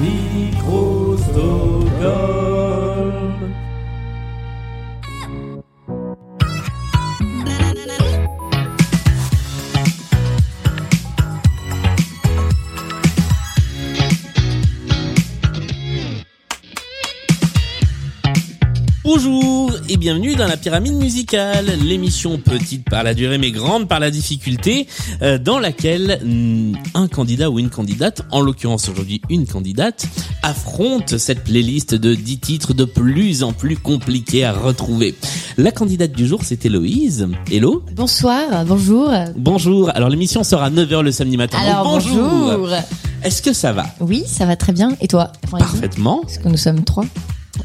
Micros bienvenue dans la pyramide musicale, l'émission petite par la durée mais grande par la difficulté, euh, dans laquelle mm, un candidat ou une candidate, en l'occurrence aujourd'hui une candidate, affronte cette playlist de 10 titres de plus en plus compliqués à retrouver. La candidate du jour c'est Héloïse. Hello Bonsoir, bonjour. Bonjour, alors l'émission sera à 9h le samedi matin. Alors Donc, bonjour. Est-ce que ça va? Oui, ça va très bien. Et toi? Parfaitement. Parce que nous sommes trois.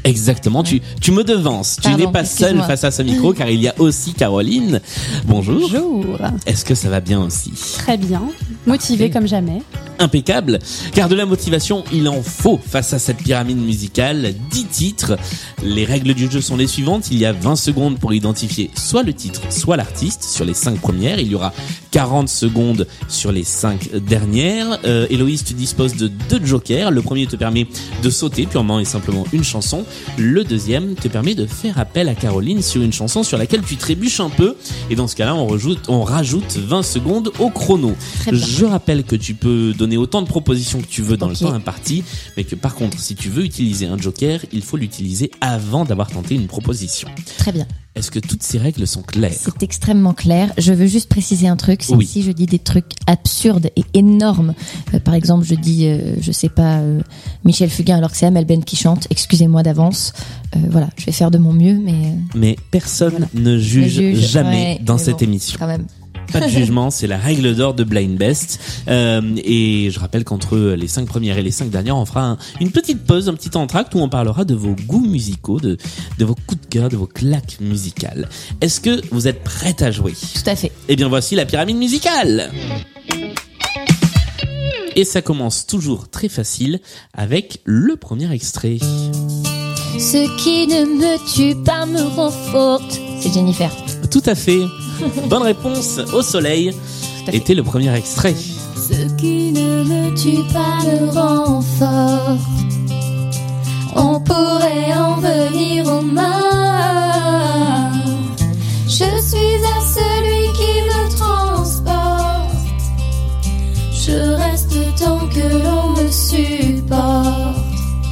Exactement, tu, tu me devances. Tu n'es pas seule face à ce micro car il y a aussi Caroline. Bonjour. Bonjour. Est-ce que ça va bien aussi? Très bien. Motivé comme jamais. Impeccable. Car de la motivation, il en faut face à cette pyramide musicale. 10 titres. Les règles du jeu sont les suivantes. Il y a 20 secondes pour identifier soit le titre, soit l'artiste sur les 5 premières. Il y aura 40 secondes sur les 5 dernières. Euh, Héloïse, tu disposes de deux jokers. Le premier te permet de sauter purement et simplement une chanson. Le deuxième te permet de faire appel à Caroline sur une chanson sur laquelle tu trébuches un peu. Et dans ce cas-là, on rajoute, on rajoute 20 secondes au chrono. Je rappelle que tu peux donner autant de propositions que tu veux dans Ok. le temps imparti, mais que par contre, si tu veux utiliser un joker, il faut l'utiliser avant d'avoir tenté une proposition. Très bien. Est-ce que toutes ces règles sont claires? C'est extrêmement clair. Je veux juste préciser un truc. C'est Oui. si je dis des trucs absurdes et énormes, euh, par exemple, je dis, euh, je sais pas, euh, Michel Fugain alors que c'est Amel Ben qui chante. Excusez-moi d'avance. Euh, voilà, je vais faire de mon mieux, mais Mais personne Voilà. ne juge, juge, jamais ouais, dans cette bon, émission. quand même. Pas de jugement, c'est la règle d'or de Blind Best. Euh, et je rappelle qu'entre les cinq premières et les cinq dernières, on fera un- une petite pause, un petit entracte où on parlera de vos goûts musicaux, de, de vos coups de cœur, de vos claques musicales. Est-ce que vous êtes prête à jouer? Tout à fait. Eh bien voici la pyramide musicale Et ça commence toujours très facile avec le premier extrait. Ce qui ne me tue pas me rend forte. C'est Jennifer. Tout à fait. Bonne réponse au soleil était le premier extrait. Ce qui ne me tue pas me rend forte. On pourrait en venir aux mains.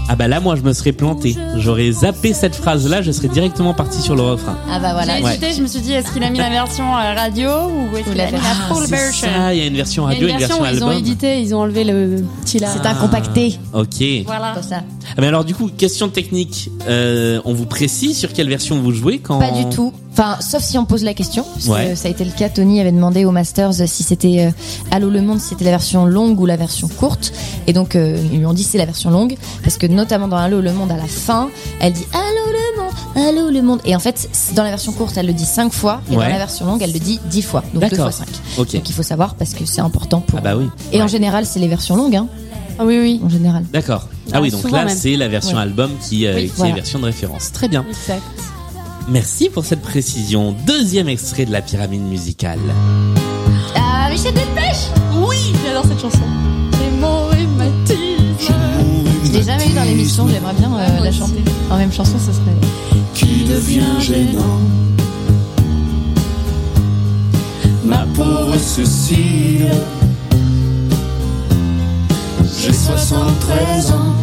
Ah bah là moi je me serais planté. J'aurais zappé cette phrase là, je serais directement parti sur le refrain. Ah bah voilà. J'ai Ouais. hésité, je me suis dit, est-ce qu'il a mis la version euh, radio ou est-ce qu'il a mis la version- full version? ça, il y a une version Il y a radio, une une version version ils ont édité, ils ont enlevé le petit là. C'est un compacté. Ok. Voilà. Pour ça. Ah, mais alors du coup, question technique, euh, on vous précise sur quelle version vous jouez quand Pas du tout. Enfin, sauf si on pose la question. parce que. Ça a été le cas. Tony avait demandé au Masters si c'était euh, Allô le monde, si c'était la version longue ou la version courte. Et donc, euh, ils lui ont dit c'est la version longue. Parce que notamment dans Allô le monde, à la fin, elle dit Allô le monde, Allô le monde. Et en fait, dans la version courte, elle le dit cinq fois. Et Ouais. dans la version longue, elle le dit dix fois. Donc deux D'accord. fois cinq. Ok. Donc il faut savoir parce que c'est important pour. Ah bah oui. Et en général, c'est les versions longues, hein. Ah oui, oui. En général. D'accord. Ah Ah, oui, donc là même. c'est la version Ouais. album qui, euh, Oui, qui est version de référence. Très bien. Exact. Merci pour cette précision. Deuxième extrait de la pyramide musicale. Ah, Michel Delpech Oui, j'adore cette chanson. J'ai mon rhumatisme. Je l'ai jamais eu dans l'émission, j'aimerais bien euh, la aussi. chanter. En même chanson, ce serait. qui devient gênant. Ma pauvre suicide, j'ai 73 ans.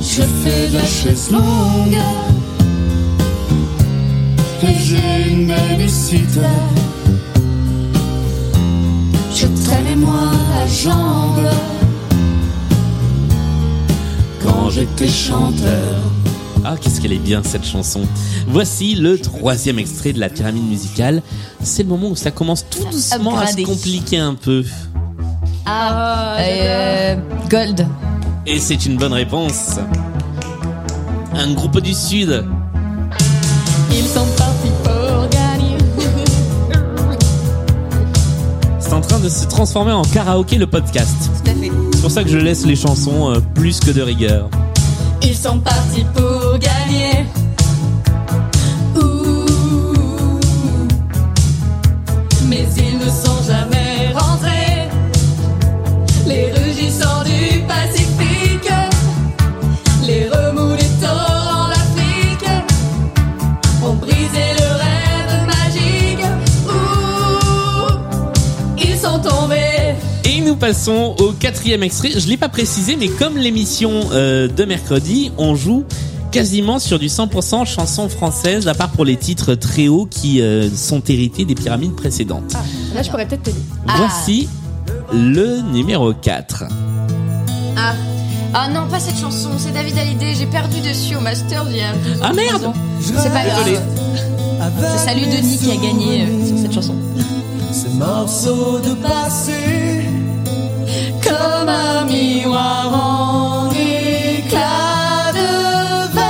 Je fais de la chaise longue et j'ai une babysitter. Je traînais moi la jambe quand j'étais chanteur. Ah, qu'est-ce qu'elle est bien cette chanson. Voici le troisième extrait de la pyramide musicale. C'est le moment où ça commence tout doucement à se compliquer un peu. Ah, euh, Gold. Et c'est une bonne réponse. Un groupe du Sud. Ils sont partis pour gagner. C'est en train de se transformer en karaoké le podcast. Tout à fait. C'est pour ça que je laisse les chansons euh, plus que de rigueur. Ils sont partis pour gagner. Et nous passons au quatrième extrait. Je l'ai pas précisé, mais comme l'émission euh, de mercredi, on joue quasiment sur du 100% chanson française, à part pour les titres très hauts qui euh, sont hérités des pyramides précédentes. Là, je pourrais peut-être t'aider. Voici le numéro 4. Ah. Ah non, pas cette chanson, c'est David Hallyday, j'ai perdu dessus au master il y a deux ans, Ah, merde. C'est pas grave. Je salue Denis qui a gagné euh, sur cette chanson. Ces morceaux de passé Comme un miroir en éclat de verre.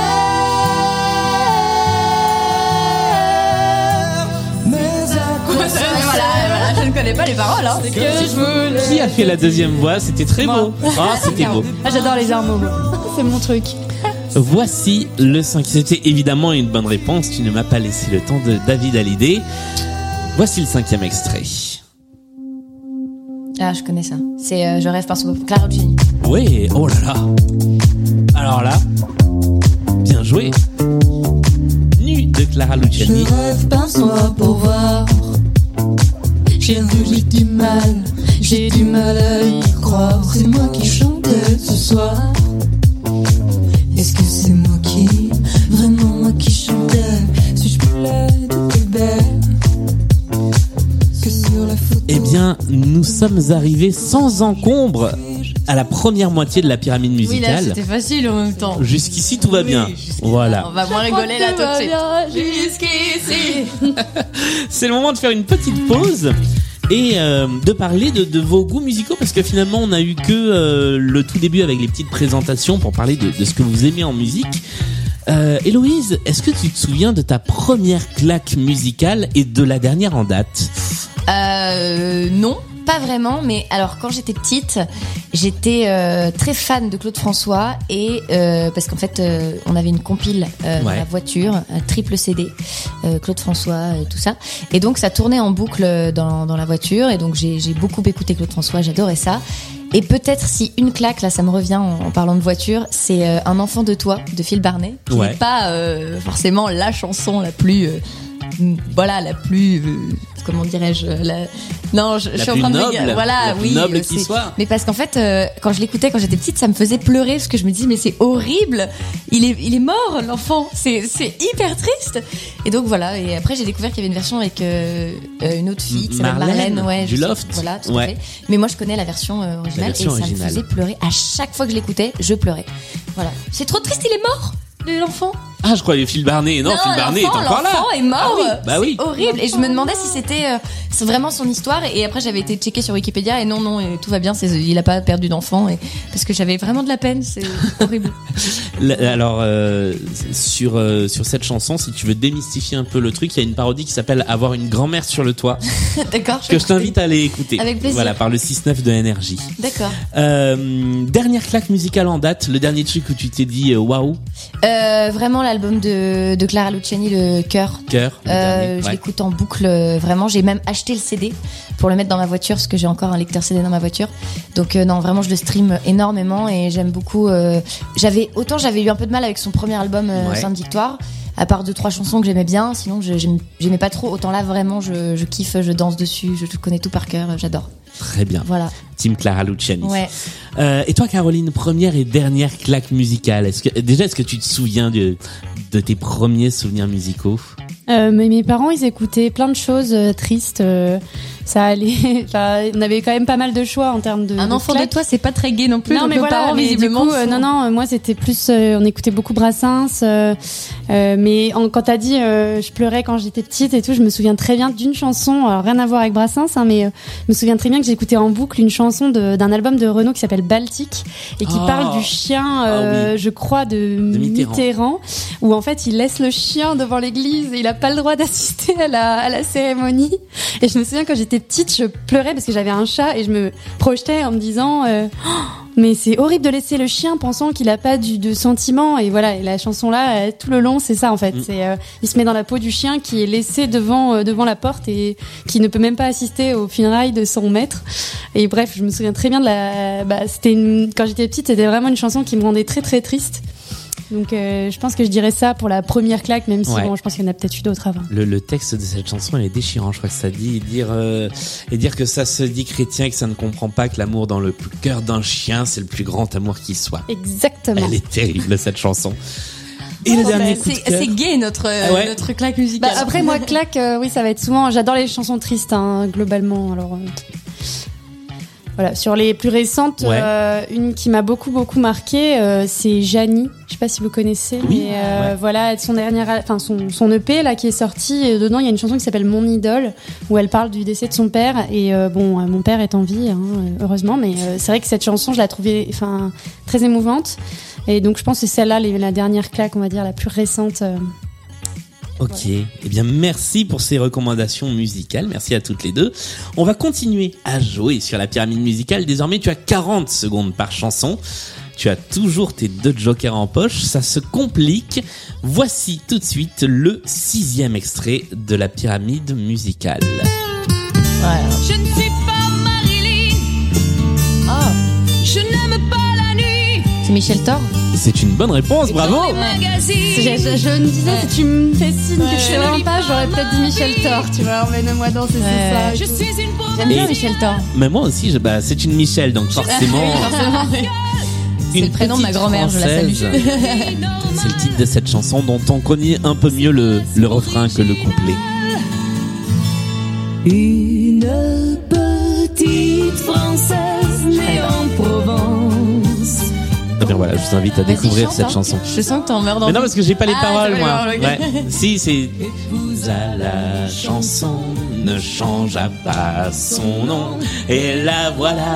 Mais à quoi voilà, voilà, je ne connais pas les paroles. Hein. Que je voulais. Qui a fait la deuxième voix? C'était très beau. Ah, c'était beau. Ah, j'adore les armes. C'est mon truc. Voici le 5. C'était évidemment une bonne réponse. Tu ne m'as pas laissé le temps de David Hallyday. Voici le cinquième extrait. Ah, je connais ça. C'est euh, Je rêve par son Clara Luciani. Oui, oh là là. Alors là, bien joué. Nu de Clara Luciani. Je rêve par soi pour voir. J'ai j'ai du mal, j'ai du mal à y croire. C'est moi qui chantais ce soir. Sommes arrivés sans encombre à la première moitié de la pyramide Oui, là, musicale. c'était facile en même temps. Jusqu'ici, tout va bien. Voilà. On va moins rigoler là tout de suite. Jusqu'ici. C'est le moment de faire une petite pause et euh, de parler de, de vos goûts musicaux parce que finalement on a eu que euh, le tout début avec les petites présentations pour parler de, de ce que vous aimez en musique. Euh, Héloïse, est-ce que tu te souviens de ta première claque musicale et de la dernière en date? Euh, non, pas vraiment, mais alors quand j'étais petite, j'étais euh, très fan de Claude François et euh, parce qu'en fait euh, on avait une compile dans Ouais. la voiture, un triple CD, Claude François, tout ça, et donc ça tournait en boucle dans, dans la voiture et donc j'ai beaucoup écouté Claude François, j'adorais ça. Et peut-être si une claque, là ça me revient en, en parlant de voiture, c'est Un enfant de toi de Phil Barnet, qui Ouais. n'est pas forcément la chanson la plus... mm, voilà, la plus... euh, comment dirais-je la... Non, je, suis en train de Voilà, la plus oui. noble euh, qui c'est- soit. Mais parce qu'en fait, euh, quand je l'écoutais quand j'étais petite, ça me faisait pleurer parce que je me dis mais c'est horrible. Il est, il est mort l'enfant. C'est, c'est hyper triste. Et donc voilà. Et après j'ai découvert qu'il y avait une version avec euh, euh, une autre fille qui Marlène, Marlène. Ouais, du sais- Loft. Voilà, tout Ouais. fait. Mais moi je connais la version euh, originale version et ça me faisait pleurer à chaque fois que je l'écoutais. Je pleurais. Voilà. C'est trop triste. Il est mort. L'enfant. Ah, je croyais Phil Barnet. Non, Phil Barnet est encore là. L'enfant est mort. Ah oui, bah oui. C'est horrible. Et je me demandais si c'était euh, vraiment son histoire. Et après, j'avais été checker sur Wikipédia et non, non, et tout va bien. Il a pas perdu d'enfant. Et parce que j'avais vraiment de la peine. C'est horrible. Alors euh, sur euh, sur cette chanson, si tu veux démystifier un peu le truc, il y a une parodie qui s'appelle Avoir une grand-mère sur le toit D'accord. que je t'invite à aller écouter. Avec plaisir. Voilà, par le 6-9 de énergie. D'accord. Euh, dernière claque musicale en date, le dernier truc où tu t'es dit euh, waouh, Euh, vraiment l'album de, de Clara Luciani, le cœur. cœur. Euh, je l'écoute en boucle, euh, vraiment. J'ai même acheté le CD pour le mettre dans ma voiture, parce que j'ai encore un lecteur CD dans ma voiture. Donc euh, non, vraiment, je le stream énormément et j'aime beaucoup. euh, j'avais autant j'avais eu un peu de mal avec son premier album Ouais. Sainte Victoire, à part deux trois chansons que j'aimais bien. Sinon, j'aimais pas trop. Autant là, vraiment, je, je kiffe, je danse dessus, je connais tout par cœur, j'adore. Très bien. Voilà. Team Clara Luciani. Ouais. Euh, et toi, Caroline, première et dernière claque musicale. Est-ce déjà, est-ce que tu te souviens de de tes premiers souvenirs musicaux? Euh, mes parents, ils écoutaient plein de choses euh, tristes. Ça allait. enfin, on avait quand même pas mal de choix en termes de. Un enfant de toi, c'est pas très gay non plus. non mais nos voilà parents, mais du visiblement. coup, euh, sont- non non moi c'était plus euh, on écoutait beaucoup Brassens euh, euh, mais en, quand t'as dit euh, je pleurais quand j'étais petite et tout je me souviens très bien d'une chanson alors rien à voir avec Brassens hein, mais euh, je me souviens très bien que j'écoutais en boucle une chanson d'un album de Renaud qui s'appelle Baltique et qui Oh. parle du chien euh, Ah oui. je crois de, Mitterrand. Mitterrand. où en fait il laisse le chien devant l'église et il a pas le droit d'assister à la, à la cérémonie et je me souviens quand j'étais petite je pleurais parce que j'avais un chat et je me projetais en me disant euh, mais c'est horrible de laisser le chien pensant qu'il a pas du, de sentiments. Et voilà et la chanson là euh, tout le long c'est ça en fait. Mm. c'est euh, il se met dans la peau du chien qui est laissé devant euh, devant la porte et qui ne peut même pas assister aux funérailles de son maître. Et bref je me souviens très bien de la bah, c'était une- quand j'étais petite c'était vraiment une chanson qui me rendait très très triste Donc euh, je pense que je dirais ça pour la première claque, même si Ouais. bon, je pense qu'il y en a peut-être eu d'autres avant. Le, le texte de cette chanson il est déchirant. Je crois que ça dit et dire euh, et dire que ça se dit chrétien et que ça ne comprend pas que l'amour dans le cœur d'un chien c'est le plus grand amour qui soit. Exactement. Elle est terrible cette chanson. Et le dernier bah, coup de c'est gay notre euh, Ah ouais. notre claque Bah, musicale. après moi claque, euh, oui ça va être souvent. J'adore les chansons tristes hein, globalement. Alors euh, voilà sur les plus récentes, Ouais. euh, une qui m'a beaucoup beaucoup marqué, euh, c'est Janie. Je sais pas si vous connaissez, Oui. mais euh, Ouais. voilà son dernière, enfin son son EP là qui est sorti. Et dedans il y a une chanson qui s'appelle Mon idole où elle parle du décès de son père. Et bon mon père est en vie hein, heureusement, mais c'est vrai que cette chanson je la trouvais enfin très émouvante. Et donc je pense que c'est celle-là la dernière claque on va dire la plus récente. Ok. Eh bien, merci pour ces recommandations musicales. Merci à toutes les deux. On va continuer à jouer sur la pyramide musicale. Désormais, tu as 40 secondes par chanson. Tu as toujours tes deux jokers en poche. Ça se complique. Voici tout de suite le sixième extrait de la pyramide musicale. Je ne suis pas Marilyn. Ah. Je n'aime pas. C'est Michel Thor. C'est une bonne réponse. Bravo. Je, je- me disais, si tu me fais signe que je sais vraiment pas, j'aurais peut-être dit Michel Thor, tu vois, emmène-moi danser, Ouais. c'est ça. Je suis une pauvre. J'aime bien Michel Thor. Mais moi aussi, je- bah, c'est une Michelle, donc forcément. C'est une le prénom de ma petite grand-mère, je la salue. Française. C'est le titre de cette chanson dont on connaît un peu mieux le, le refrain que le couplet. Une petite française née en Provence. Bien voilà, je vous invite à découvrir chante, cette hein. chanson. Je sens que t'en meurs dans Mais non, parce que j'ai pas les Ah, paroles, moi. Ouais. Si, c'est. À la chanson ne changea pas son nom. Et la voilà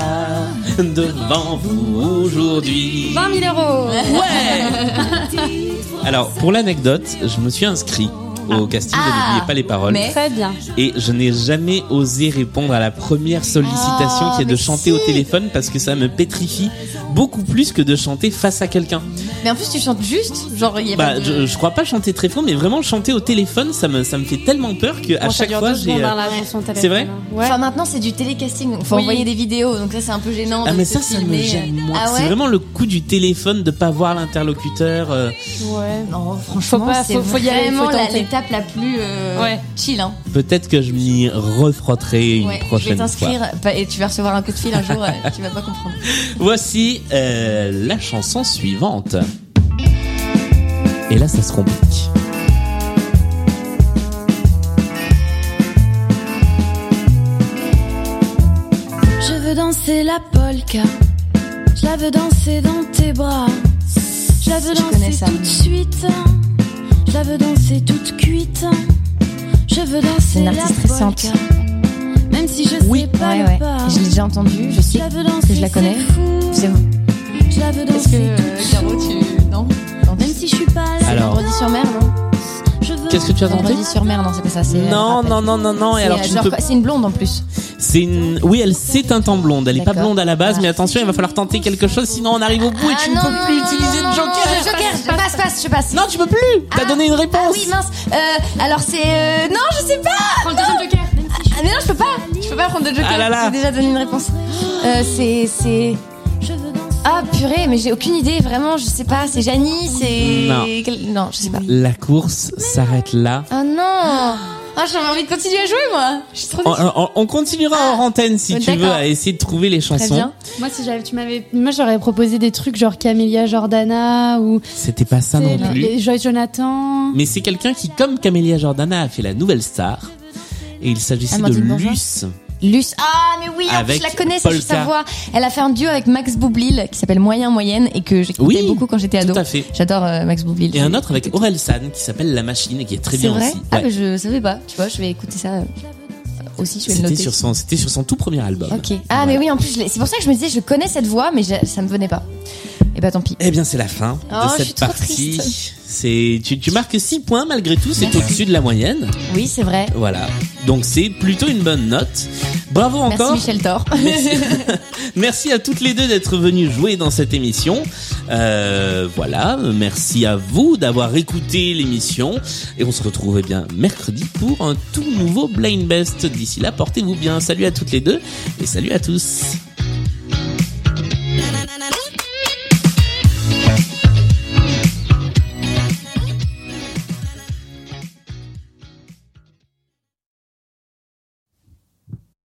devant vous aujourd'hui. 20 000 euros Ouais Alors, pour l'anecdote, je me suis inscrit au casting de Ah. N'oubliez pas les paroles. Mais- Très bien. Et je n'ai jamais osé répondre à la première sollicitation Oh, qui est de chanter au téléphone parce que ça me pétrifie beaucoup plus que de chanter face à quelqu'un. Mais en plus, tu chantes juste. Genre, il y a Bah, pas de... je, je crois pas chanter très fort, mais vraiment chanter au téléphone, ça me, ça me fait tellement peur que à Bon, chaque fois j'ai. euh, hein, C'est vrai hein. Ouais. Enfin, maintenant, c'est du télécasting. donc Faut Oui. envoyer des vidéos. Donc ça, c'est un peu gênant. Ah de mais se ça, ça me gêne moi. Ah c'est vraiment le coup du téléphone de pas voir l'interlocuteur. euh, Ouais. Non, franchement, pas- c'est faut- faut y aller, vraiment faut tenter. L'étape la plus euh, Ouais. chill. Hein. Peut-être que je m'y refrotterai une Ouais, je vais prochaine fois. t'inscrire et tu vas recevoir un coup de fil un jour. euh, tu vas pas comprendre. Voici euh, la chanson suivante. Et là, ça se complique. Je veux danser la polka. Je la veux danser dans tes bras. Je la veux Je danser tout de suite. La veux danser toute cuite. Je veux danser une artiste récente. Même si je Oui, sais pas ouais, ouais. pas. Je l'ai déjà entendu. Je sais Je la veux que je la connais. c'est veux Est-ce danser que de suite. Caro, tu non Même si je suis pas là. Alors. Vendredi sur mer, non Qu'est-ce que tu as tenté Vendredi sur mer, non, c'est pas ça. c'est- Non, non, non, non, non. Et C'est, alors, euh, quoi, c'est une blonde en plus. C'est une. Oui, elle c'est un temps blonde. Elle est pas blonde à la base, Ah. mais attention, il va falloir tenter quelque chose, sinon on arrive au bout et tu ne non, peux non, plus non, utiliser non, non, joker. non, passe, passe, je passe. Non, tu peux plus. T'as Ah. donné une Ah réponse. oui, mince. Euh, alors c'est euh, non, je sais pas. Prends le deuxième joker. Ah, mais non, je peux pas. Je peux pas prendre de joker. Ah là là. J'ai déjà donné une réponse. Euh, c'est c'est Je veux danser. ah purée, mais j'ai aucune idée. Vraiment, je sais pas. C'est Janie, c'est Non. Quel- non, je sais pas. La course s'arrête là. Oh non. Ah, j'avais envie de continuer à jouer moi. Je suis trop On, déçue. on- on continuera Ah. en antenne si tu veux d'accord. à essayer de trouver les Très chansons. bien. Moi, si j'avais, tu m'avais, moi, j'aurais proposé des trucs genre Camélia Jordana ou C'était pas ça non plus. les Joy Jonathan. Mais c'est quelqu'un qui, comme Camélia Jordana, a fait la nouvelle star. Et il s'agissait de Amandine Bourgeois Luce. Luce. Ah, mais oui, en plus, Avec je la connais, ça, je sa voix. Elle a fait un duo avec Max Boublil qui s'appelle Moyen Moyenne et que j'écoutais Oui, beaucoup quand j'étais ado. Tout à fait. J'adore euh, Max Boublil. Et un autre avec Aurel San qui s'appelle La Machine et qui est très bien vrai? aussi. Ah, Ouais. mais je savais pas. Tu vois, je vais écouter ça aussi, je vais le C'était noter. sur son, c'était sur son tout premier album. Ok. Ah, Voilà. mais oui, en plus, c'est pour ça que je me disais, je connais cette voix, mais je- ça me venait pas. Et bah tant pis. Eh bien, c'est la fin Oh, de cette partie. C'est, tu, tu marques 6 points malgré tout, c'est au-dessus de la moyenne. Oui, c'est vrai. Voilà. Donc c'est plutôt une bonne note. Bravo Merci encore. Michel Thor. Merci. Merci à toutes les deux d'être venues jouer dans cette émission. Euh, voilà, merci à vous d'avoir écouté l'émission et on se retrouve eh bien mercredi pour un tout nouveau Blind Best. D'ici là, portez-vous bien. Salut à toutes les deux et salut à tous.